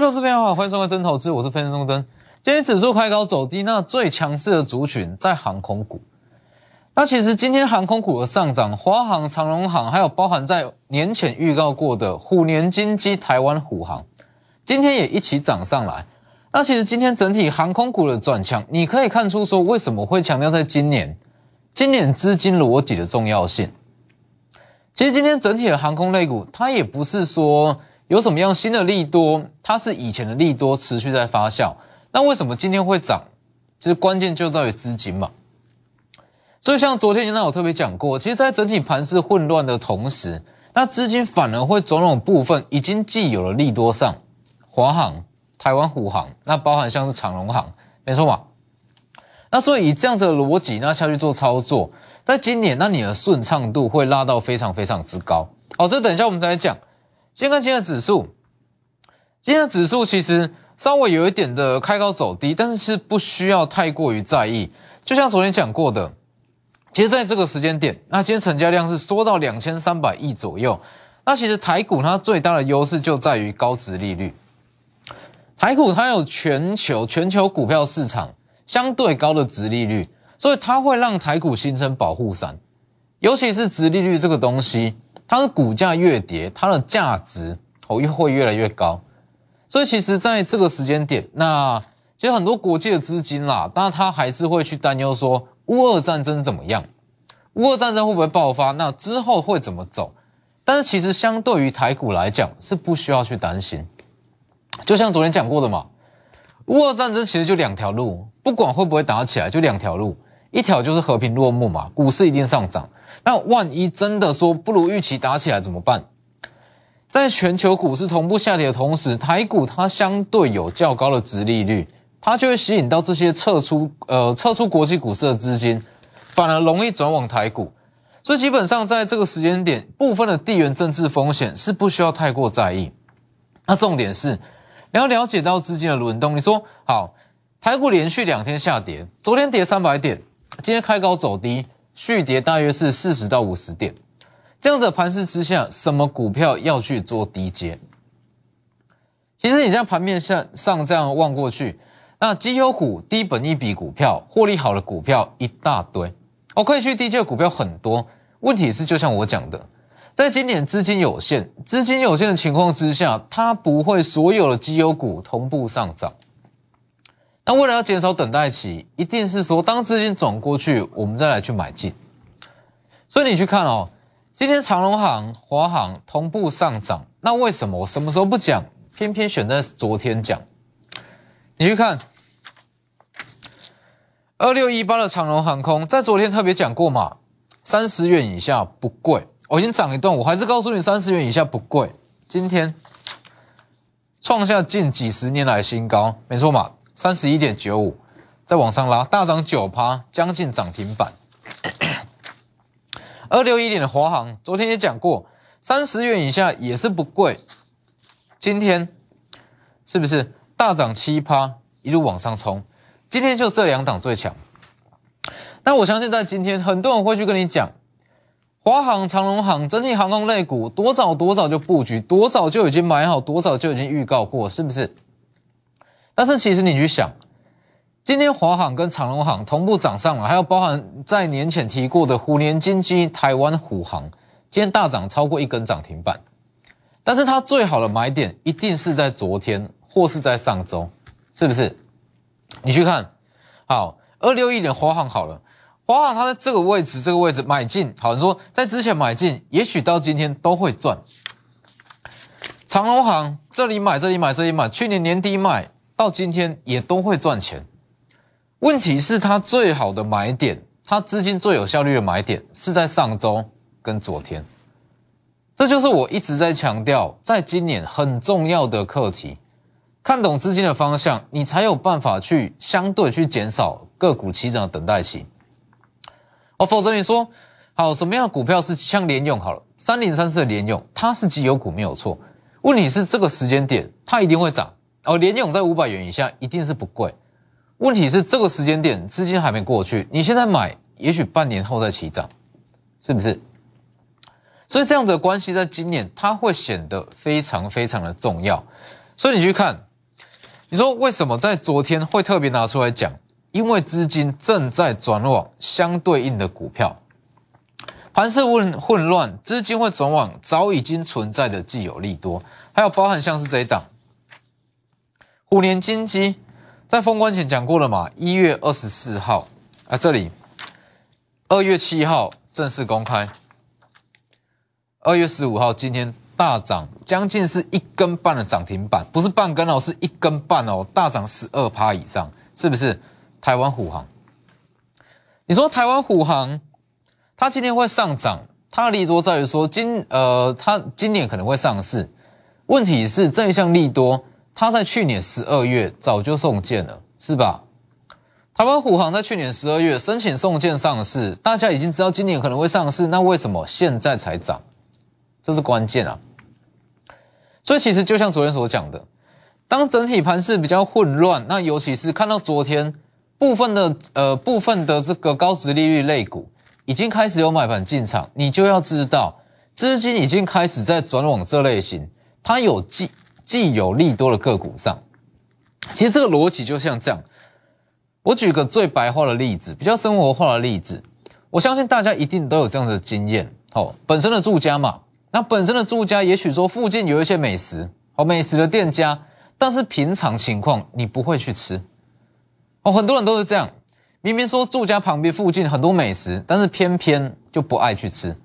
各位投资朋友好，欢迎收看真投资，我是分析师真。今天指数开高走低，那最强势的族群在航空股。那其实今天航空股的上涨，华航、长荣航，还有包含在年前预告过的虎年金鸡、台湾虎航，今天也一起涨上来。那其实今天整体航空股的转强，你可以看出说为什么会强调在今年，今年资金逻辑的重要性。其实今天整体的航空类股，它也不是说。有什么样新的利多？它是以前的利多持续在发酵。那为什么今天会涨？其实关键就在于资金嘛。所以像昨天那我特别讲过，其实，在整体盘势混乱的同时，那资金反而会种种部分已经既有了利多上，华航、台湾虎航，那包含像是长荣航，没错嘛。那所以以这样子的逻辑，那下去做操作，在今年，那你的顺畅度会拉到非常非常之高。好，这等一下我们再来讲。先看今天的指数，今天的指数其实稍微有一点的开高走低，但是其实不需要太过于在意。就像昨天讲过的，其实在这个时间点，那今天成交量是缩到两千三百亿左右。那其实台股它最大的优势就在于高值利率，台股它有全球全球股票市场相对高的值利率，所以它会让台股形成保护伞，尤其是值利率这个东西。它的股价越跌，它的价值哦又会越来越高，所以其实在这个时间点，那其实很多国际的资金啦，当然它还是会去担忧说乌俄战争怎么样，乌俄战争会不会爆发，那之后会怎么走？但是其实相对于台股来讲，是不需要去担心。就像昨天讲过的嘛，乌俄战争其实就两条路，不管会不会打起来，就两条路，一条就是和平落幕嘛，股市一定上涨。那万一真的说不如预期打起来怎么办？在全球股市同步下跌的同时，台股它相对有较高的殖利率，它就会吸引到这些撤出呃撤出国际股市的资金，反而容易转往台股。所以基本上在这个时间点，部分的地缘政治风险是不需要太过在意。那重点是你要了解到资金的轮动。你说好，台股连续两天下跌，昨天跌三百点，今天开高走低。续跌大约是四十到五十点，这样子盘势之下，什么股票要去做低阶？其实你在盘面上上这样望过去，那绩优股、低本一笔股票、获利好的股票一大堆，我可以去低阶的股票很多。问题是，就像我讲的，在今年资金有限、资金有限的情况之下，它不会所有的绩优股同步上涨。那为了要减少等待期，一定是说当资金转过去，我们再来去买进。所以你去看哦，今天长隆行、华航同步上涨，那为什么我什么时候不讲，偏偏选在昨天讲？你去看二六一八的长隆航空，在昨天特别讲过嘛，三十元以下不贵。我已经涨一段，我还是告诉你三十元以下不贵。今天创下近几十年来新高，没错嘛。三十一点九五，再往上拉，大涨九趴，将近涨停板。二六一点的华航，昨天也讲过，三十元以下也是不贵。今天是不是大涨七趴，一路往上冲？今天就这两档最强。那我相信在今天，很多人会去跟你讲，华航、长龙航整体航空类股，多早多早就布局，多早就已经买好，多早就已经预告过，是不是？但是其实你去想，今天华航跟长隆航同步涨上了，还有包含在年前提过的虎年金鸡、台湾虎航，今天大涨超过一根涨停板。但是它最好的买点一定是在昨天或是在上周，是不是？你去看，好，二六一点华航好了，华航它在这个位置，这个位置买进，好，你说在之前买进，也许到今天都会赚。长隆航这里买，这里买，这里买，去年年底买。到今天也都会赚钱，问题是它最好的买点，它资金最有效率的买点是在上周跟昨天，这就是我一直在强调，在今年很重要的课题，看懂资金的方向，你才有办法去相对去减少个股起涨的等待期，哦，否则你说好什么样的股票是像联用好了，三零三四的联用，它是绩优股没有错，问题是这个时间点它一定会涨。哦，联勇在五百元以下一定是不贵，问题是这个时间点资金还没过去，你现在买，也许半年后再起涨，是不是？所以这样子的关系在今年它会显得非常非常的重要。所以你去看，你说为什么在昨天会特别拿出来讲？因为资金正在转往相对应的股票，盘势混混乱，资金会转往早已经存在的既有利多，还有包含像是这一档虎年金基，在封关前讲过了嘛？一月二十四号啊，这里二月七号正式公开，二月十五号今天大涨将近是一根半的涨停板，不是半根哦，是一根半哦，大涨十二趴以上，是不是？台湾虎航，你说台湾虎航，它今天会上涨，它的利多在于说今呃，它今年可能会上市。问题是这一项利多，它在去年十二月早就送件了，是吧？台湾虎航在去年十二月申请送件上市，大家已经知道今年可能会上市，那为什么现在才涨？这是关键啊！所以其实就像昨天所讲的，当整体盘势比较混乱，那尤其是看到昨天。部分的呃部分的这个高值利率类股已经开始有买盘进场，你就要知道资金已经开始在转往这类型，它有既既有利多的个股上。其实这个逻辑就像这样，我举个最白话的例子，比较生活化的例子，我相信大家一定都有这样的经验。哦，本身的住家嘛，那本身的住家也许说附近有一些美食，好美食的店家，但是平常情况你不会去吃。哦，很多人都是这样，明明说住家旁边附近很多美食，但是偏偏就不爱去吃。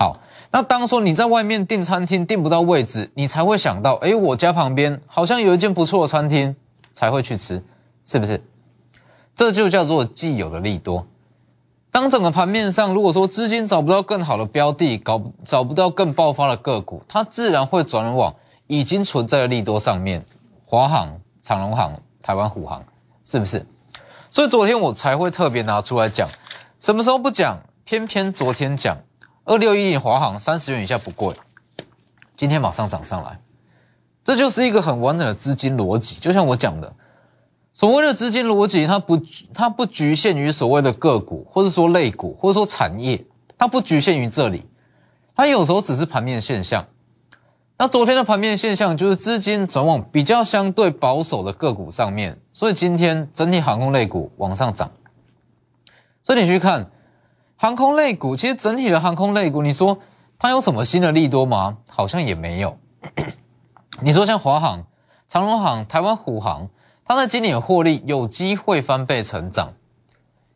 好，那当说你在外面订餐厅订不到位置，你才会想到，哎，我家旁边好像有一间不错的餐厅，才会去吃，是不是？这就叫做既有的利多。当整个盘面上，如果说资金找不到更好的标的，搞找不到更爆发的个股，它自然会转往已经存在的利多上面。华航、长隆航、台湾虎航，是不是？所以昨天我才会特别拿出来讲，什么时候不讲，偏偏昨天讲。二六一零华航三十元以下不贵，今天马上涨上来，这就是一个很完整的资金逻辑。就像我讲的，所谓的资金逻辑，它不它不局限于所谓的个股，或者说类股，或者说产业，它不局限于这里，它有时候只是盘面现象。那昨天的盘面现象就是资金转往比较相对保守的个股上面，所以今天整体航空类股往上涨。所以你去看航空类股，其实整体的航空类股，你说它有什么新的利多吗？好像也没有。你说像华航、长荣航、台湾虎航，它在今年获利有机会翻倍成长，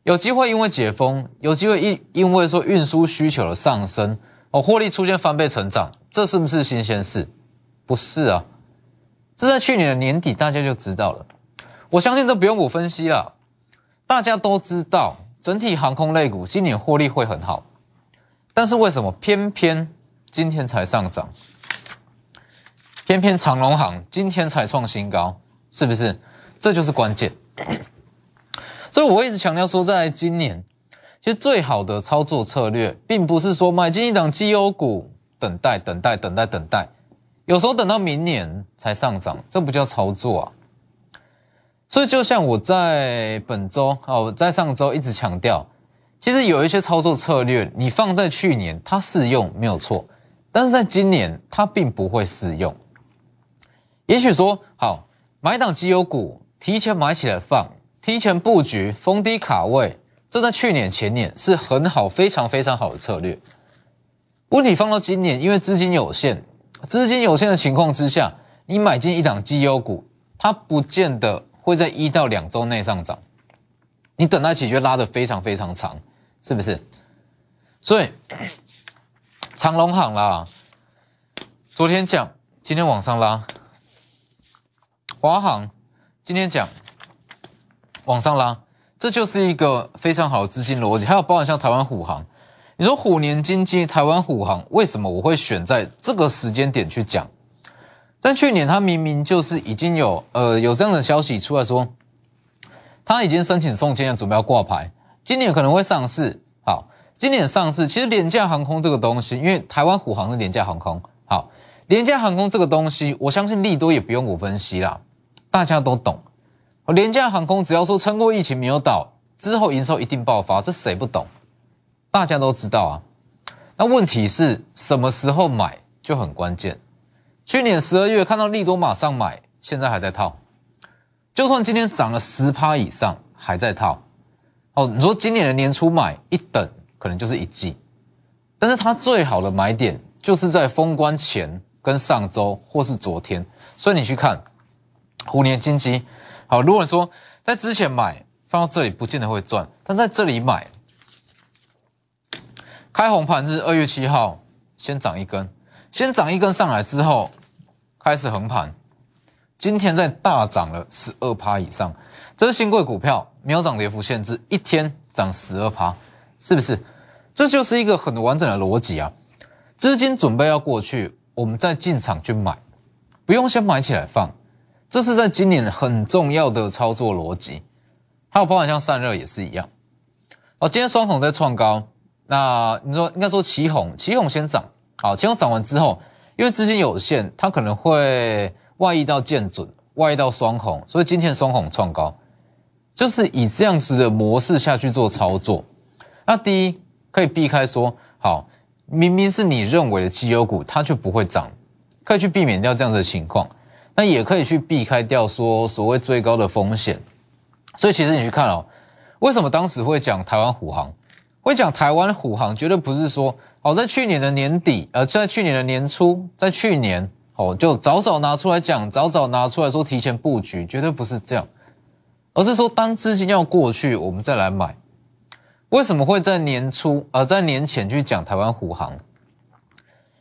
有机会因为解封，有机会因因为说运输需求的上升。哦，获利出现翻倍成长，这是不是新鲜事？不是啊，这在去年的年底大家就知道了。我相信都不用我分析了，大家都知道整体航空类股今年获利会很好，但是为什么偏偏今天才上涨？偏偏长龙航今天才创新高，是不是？这就是关键。所以我一直强调说，在今年。其实最好的操作策略，并不是说买进一档绩优股，等待、等待、等待、等待，有时候等到明年才上涨，这不叫操作啊。所以，就像我在本周哦，在上周一直强调，其实有一些操作策略，你放在去年它适用没有错，但是在今年它并不会适用。也许说，好买档绩优股，提前买起来放，提前布局，逢低卡位。这在去年、前年是很好、非常非常好的策略。问题放到今年，因为资金有限，资金有限的情况之下，你买进一档绩优股，它不见得会在一到两周内上涨，你等待期就拉得非常非常长，是不是？所以长隆行啦，昨天讲，今天往上拉；华航今天讲，往上拉。这就是一个非常好的资金逻辑，还有包含像台湾虎航，你说虎年经济，台湾虎航为什么我会选在这个时间点去讲？但去年，它明明就是已经有呃有这样的消息出来说，他已经申请送件，准备要挂牌，今年可能会上市。好，今年上市，其实廉价航空这个东西，因为台湾虎航是廉价航空，好，廉价航空这个东西，我相信利多也不用我分析啦，大家都懂。廉价航空只要说撑过疫情没有倒，之后营收一定爆发，这谁不懂？大家都知道啊。那问题是什么时候买就很关键。去年十二月看到利多马上买，现在还在套。就算今天涨了十趴以上，还在套。哦，你说今年的年初买一等，可能就是一季，但是它最好的买点就是在封关前跟上周或是昨天。所以你去看虎年金鸡，好，如果说在之前买放到这里，不见得会赚，但在这里买，开红盘日二月七号先涨一根，先涨一根上来之后开始横盘，今天在大涨了十二趴以上。这是新贵股票，没有涨跌幅限制，一天涨十二趴，是不是？这就是一个很完整的逻辑啊！资金准备要过去，我们再进场去买，不用先买起来放。这是在今年很重要的操作逻辑。还有包含像散热也是一样。哦，今天双红在创高，那你说应该说旗红，旗红先涨。好，旗红涨完之后，因为资金有限，它可能会外溢到见准，外溢到双红，所以今天双红创高。就是以这样子的模式下去做操作，那第一可以避开说，好，明明是你认为的绩优股，它就不会涨，可以去避免掉这样子的情况。那也可以去避开掉说所谓最高的风险。所以其实你去看哦，为什么当时会讲台湾虎航，会讲台湾虎航，绝对不是说，哦，在去年的年底，呃，在去年的年初，在去年，哦，就早早拿出来讲，早早拿出来说提前布局，绝对不是这样。而是说，当资金要过去，我们再来买。为什么会在年初，呃，在年前去讲台湾虎航？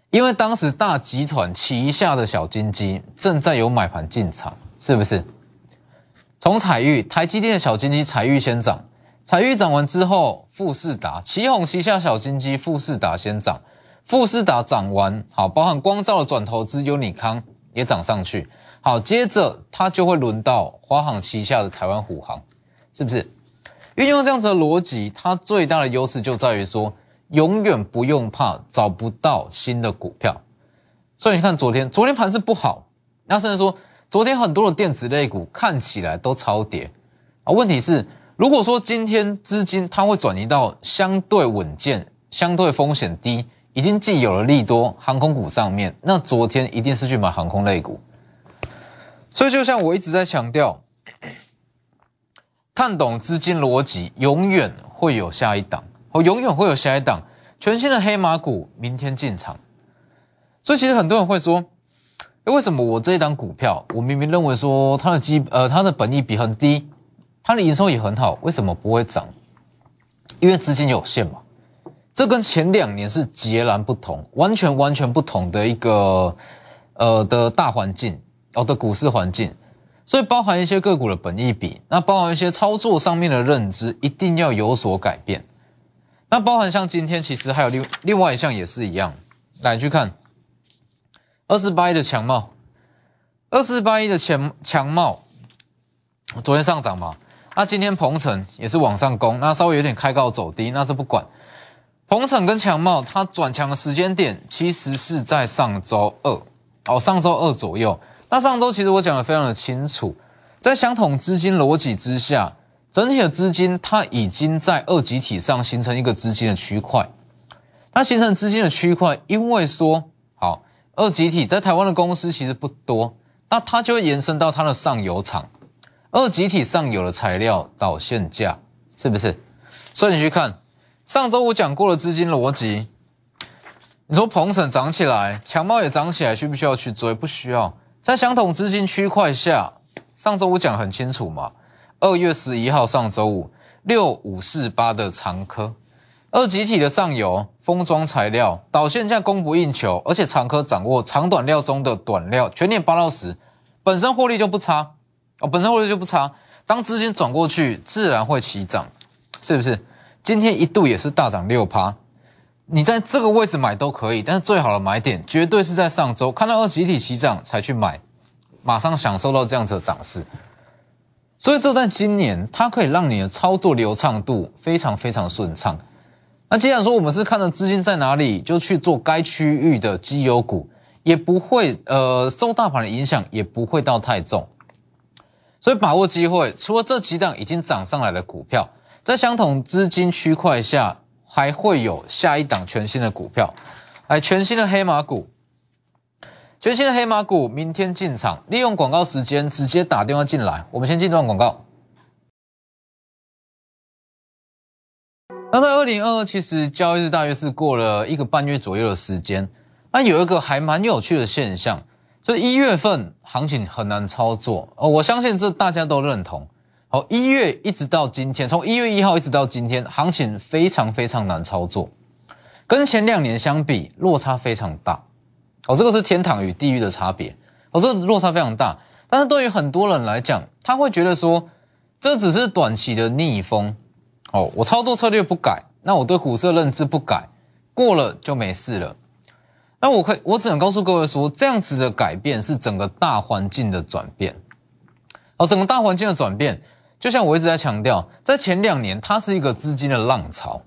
因为当时大集团旗下的小金鸡正在有买盘进场，是不是？从彩玉、台积电的小金鸡彩玉先涨，彩玉涨完之后，富士达、旗宏旗下小金鸡富士达先涨，富士达涨完，好，包含光照的转投资优尼康也涨上去。好，接着它就会轮到华航旗下的台湾虎航，是不是？运用这样子的逻辑，它最大的优势就在于说，永远不用怕找不到新的股票。所以你看，昨天昨天盘是不好，那甚至说，昨天很多的电子类股看起来都超跌啊。问题是，如果说今天资金它会转移到相对稳健、相对风险低、已经既有了利多航空股上面，那昨天一定是去买航空类股。所以，就像我一直在强调，看懂资金逻辑，永远会有下一档，我永远会有下一档全新的黑马股明天进场。所以，其实很多人会说，为什么我这一档股票，我明明认为说它的基呃它的本益比很低，它的营收也很好，为什么不会涨？因为资金有限嘛。这跟前两年是截然不同，完全完全不同的一个呃的大环境。哦的股市环境，所以包含一些个股的本益比，那包含一些操作上面的认知，一定要有所改变。那包含像今天，其实还有另另外一项也是一样，来去看二四八一的强帽，二四八一的强强帽，昨天上涨嘛，那今天鹏程也是往上攻，那稍微有点开高走低，那这不管。鹏程跟强茂它转强的时间点，其实是在上周二，哦，上周二左右。那上周其实我讲的非常的清楚，在相同资金逻辑之下，整体的资金它已经在二级体上形成一个资金的区块。它形成资金的区块，因为说好二级体在台湾的公司其实不多，那它就会延伸到它的上游厂，二级体上游的材料导线价，是不是？所以你去看上周我讲过的资金逻辑，你说鹏程涨起来，强茂也涨起来，需不需要去追？不需要。在相同资金区块下，上周五讲很清楚嘛。二月十一号上周五，六五四八的长科，二级体的上游封装材料导线价供不应求，而且长科掌握长短料中的短料，全年八到十，本身获利就不差哦，本身获利就不差。当资金转过去，自然会起涨，是不是？今天一度也是大涨六趴。你在这个位置买都可以，但是最好的买点绝对是在上周看到二集体起涨才去买，马上享受到这样子的涨势。所以这在今年它可以让你的操作流畅度非常非常顺畅。那既然说我们是看着资金在哪里就去做该区域的绩优股，也不会呃受大盘的影响，也不会到太重。所以把握机会，除了这几档已经涨上来的股票，在相同资金区块下。还会有下一档全新的股票，哎全新的黑马股，全新的黑马股明天进场，利用广告时间直接打电话进来。我们先进段广告。那在二零二二，其实交易日大约是过了一个半月左右的时间。那有一个还蛮有趣的现象，就一月份行情很难操作哦。我相信这大家都认同。好，一月一直到今天，从一月一号一直到今天，行情非常非常难操作，跟前两年相比，落差非常大。哦，这个是天堂与地狱的差别。哦，这个落差非常大。但是对于很多人来讲，他会觉得说，这只是短期的逆风。哦，我操作策略不改，那我对股市的认知不改，过了就没事了。那我可以，我只能告诉各位说，这样子的改变是整个大环境的转变。哦，整个大环境的转变，就像我一直在强调，在前两年，它是一个资金的浪潮。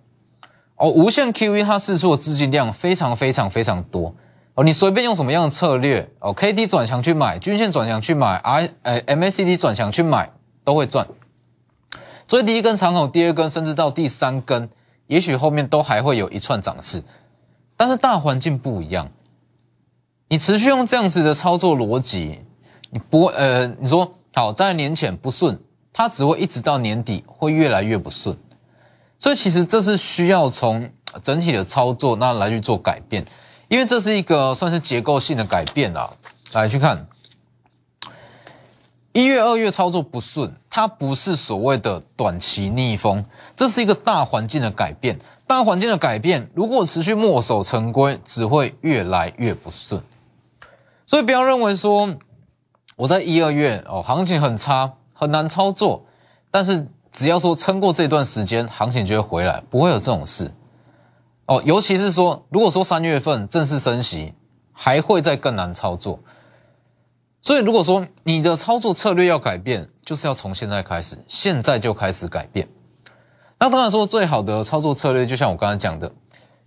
哦，无限 QE 它释出的资金量非常非常非常多。哦，你随便用什么样的策略，哦，K D 转强去买，均线转强去买，I 呃 M A C D 转强去买，都会赚。所以第一根长口，第二根，甚至到第三根，也许后面都还会有一串涨势。但是大环境不一样，你持续用这样子的操作逻辑，你不呃，你说好在年前不顺，它只会一直到年底会越来越不顺。所以其实这是需要从整体的操作那来去做改变。因为这是一个算是结构性的改变啊，来去看一月、二月操作不顺，它不是所谓的短期逆风，这是一个大环境的改变。大环境的改变，如果持续墨守成规，只会越来越不顺。所以不要认为说我在一二月哦，行情很差，很难操作，但是只要说撑过这段时间，行情就会回来，不会有这种事。哦，尤其是说，如果说三月份正式升息，还会再更难操作。所以，如果说你的操作策略要改变，就是要从现在开始，现在就开始改变。那当然说，最好的操作策略，就像我刚才讲的，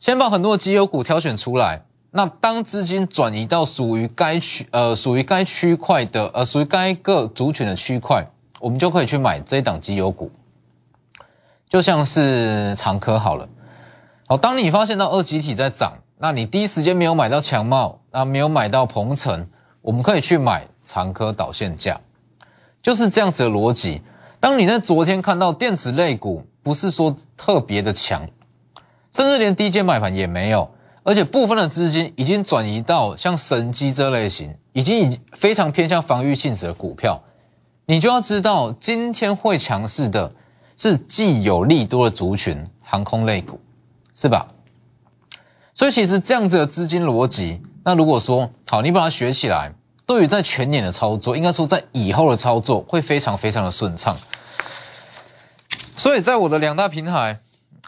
先把很多的绩优股挑选出来。那当资金转移到属于该区呃属于该区块的呃属于该个族群的区块，我们就可以去买这一档绩优股，就像是长科好了。好，当你发现到二级体在涨，那你第一时间没有买到强茂，那没有买到鹏程，我们可以去买长科导线价，就是这样子的逻辑。当你在昨天看到电子类股不是说特别的强，甚至连低阶买盘也没有，而且部分的资金已经转移到像神机这类型，已经已非常偏向防御性质的股票，你就要知道今天会强势的是既有利多的族群，航空类股。是吧？所以其实这样子的资金逻辑，那如果说好，你把它学起来，对于在全年的操作，应该说在以后的操作会非常非常的顺畅。所以在我的两大平台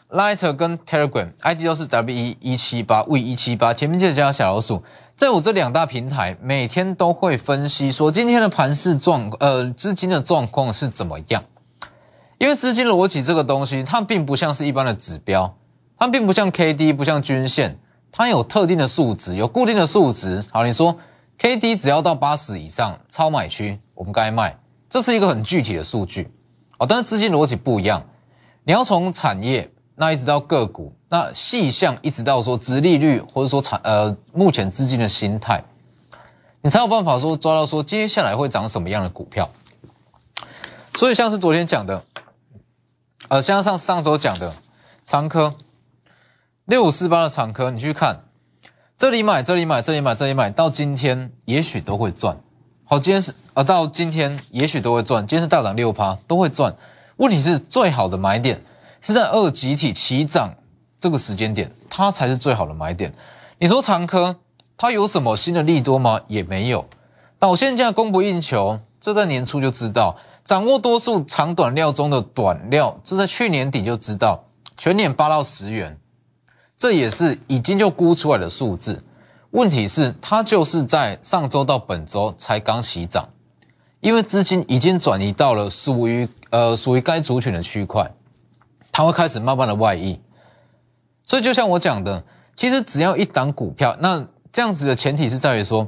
，Lighter 跟 Telegram，ID 都是 W 一一七八 V 一七八，前面记得加小老鼠。在我这两大平台，每天都会分析说今天的盘市状，呃，资金的状况是怎么样。因为资金逻辑这个东西，它并不像是一般的指标。它并不像 K D，不像均线，它有特定的数值，有固定的数值。好，你说 K D 只要到八十以上，超买区，我们该卖，这是一个很具体的数据。哦，但是资金逻辑不一样，你要从产业那一直到个股，那细项一直到说殖利率，或者说产呃目前资金的心态，你才有办法说抓到说接下来会涨什么样的股票。所以像是昨天讲的，呃，像上上周讲的长科。六五四八的长科，你去看，这里买，这里买，这里买，这里买，到今天也许都会赚。好，今天是而，到今天也许都会赚。今天是大涨六趴，都会赚。问题是最好的买点是在二集体齐涨这个时间点，它才是最好的买点。你说长科它有什么新的利多吗？也没有。导线价供不应求，这在年初就知道。掌握多数长短料中的短料，这在去年底就知道。全年八到十元。这也是已经就估出来的数字，问题是它就是在上周到本周才刚起涨，因为资金已经转移到了属于呃属于该族群的区块，它会开始慢慢的外溢，所以就像我讲的，其实只要一档股票，那这样子的前提是在于说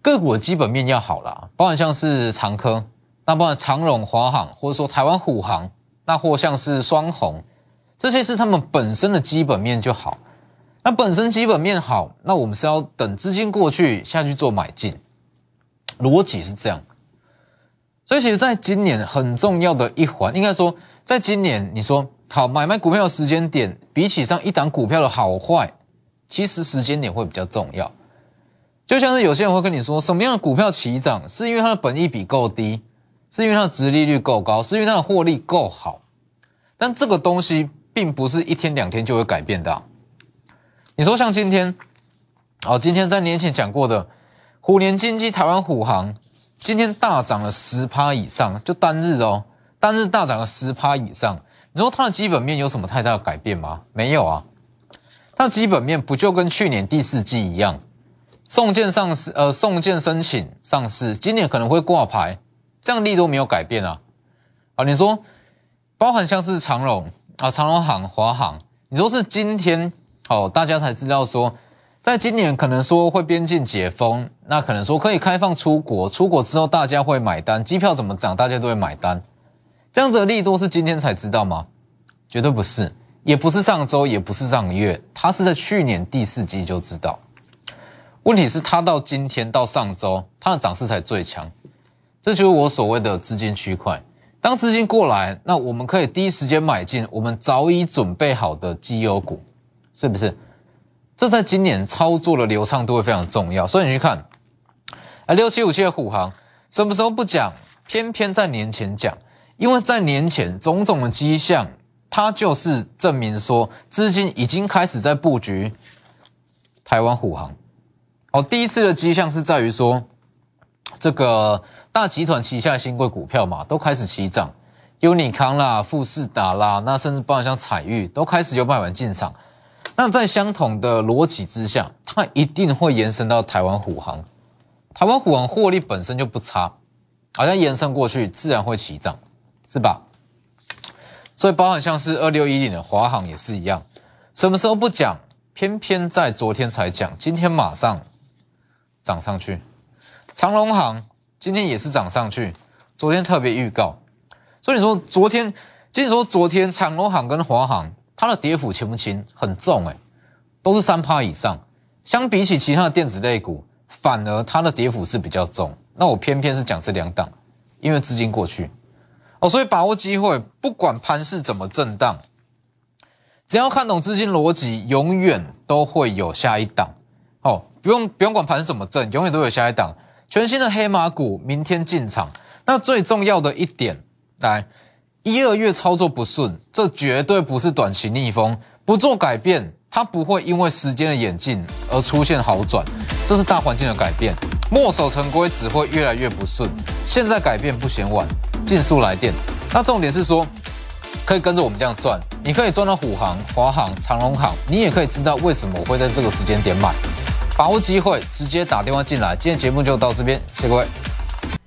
个股的基本面要好啦，包含像是长科，那包含长荣、华航，或者说台湾虎航，那或像是双红。这些是他们本身的基本面就好，那本身基本面好，那我们是要等资金过去下去做买进，逻辑是这样。所以其实在今年很重要的一环，应该说，在今年你说好买卖股票的时间点，比起上一档股票的好坏，其实时间点会比较重要。就像是有些人会跟你说，什么样的股票起涨，是因为它的本益比够低，是因为它的殖利率够高，是因为它的获利够好。但这个东西并不是一天两天就会改变的。你说像今天，哦，今天在年前讲过的虎年经济台湾虎航，今天大涨了十趴以上，就单日哦，单日大涨了十趴以上。你说它的基本面有什么太大的改变吗？没有啊，它基本面不就跟去年第四季一样？送件上市，呃，送件申请上市，今年可能会挂牌，这样力都没有改变啊。啊，你说，包含像是长荣啊，长荣行、华航，你说是今天哦，大家才知道说，在今年可能说会边境解封，那可能说可以开放出国，出国之后大家会买单，机票怎么涨，大家都会买单，这样子的力度是今天才知道吗？绝对不是，也不是上周，也不是上个月，它是在去年第四季就知道。问题是它到今天到上周，它的涨势才最强，这就是我所谓的资金区块。当资金过来，那我们可以第一时间买进我们早已准备好的绩优股，是不是？这在今年操作的流畅度会非常重要。所以你去看，啊，六七五七的虎航，什么时候不讲，偏偏在年前讲，因为在年前种种的迹象，它就是证明说资金已经开始在布局台湾虎航。好，第一次的迹象是在于说，这个大集团旗下新贵股票嘛，都开始起涨，优尼康啦、富士达啦，那甚至包括像彩玉都开始有卖完进场。那在相同的逻辑之下，它一定会延伸到台湾虎航。台湾虎航获利本身就不差，好像延伸过去自然会起涨，是吧？所以包含像是二六一零的华航也是一样，什么时候不讲，偏偏在昨天才讲，今天马上。涨上去，长隆行今天也是涨上去，昨天特别预告，所以你说昨天，即使说昨天长隆行跟华航它的跌幅轻不轻？很重哎，都是三趴以上，相比起其他的电子类股，反而它的跌幅是比较重。那我偏偏是讲这两档，因为资金过去哦，所以把握机会，不管盘势怎么震荡，只要看懂资金逻辑，永远都会有下一档哦。不用不用管盘是怎么震，永远都有下一档全新的黑马股，明天进场。那最重要的一点，来一二月操作不顺，这绝对不是短期逆风，不做改变，它不会因为时间的演进而出现好转，这是大环境的改变，墨守成规只会越来越不顺。现在改变不嫌晚，尽速来电。那重点是说，可以跟着我们这样赚，你可以赚到虎航、华航、长隆航，你也可以知道为什么我会在这个时间点买。把握机会，直接打电话进来。今天节目就到这边，谢谢各位。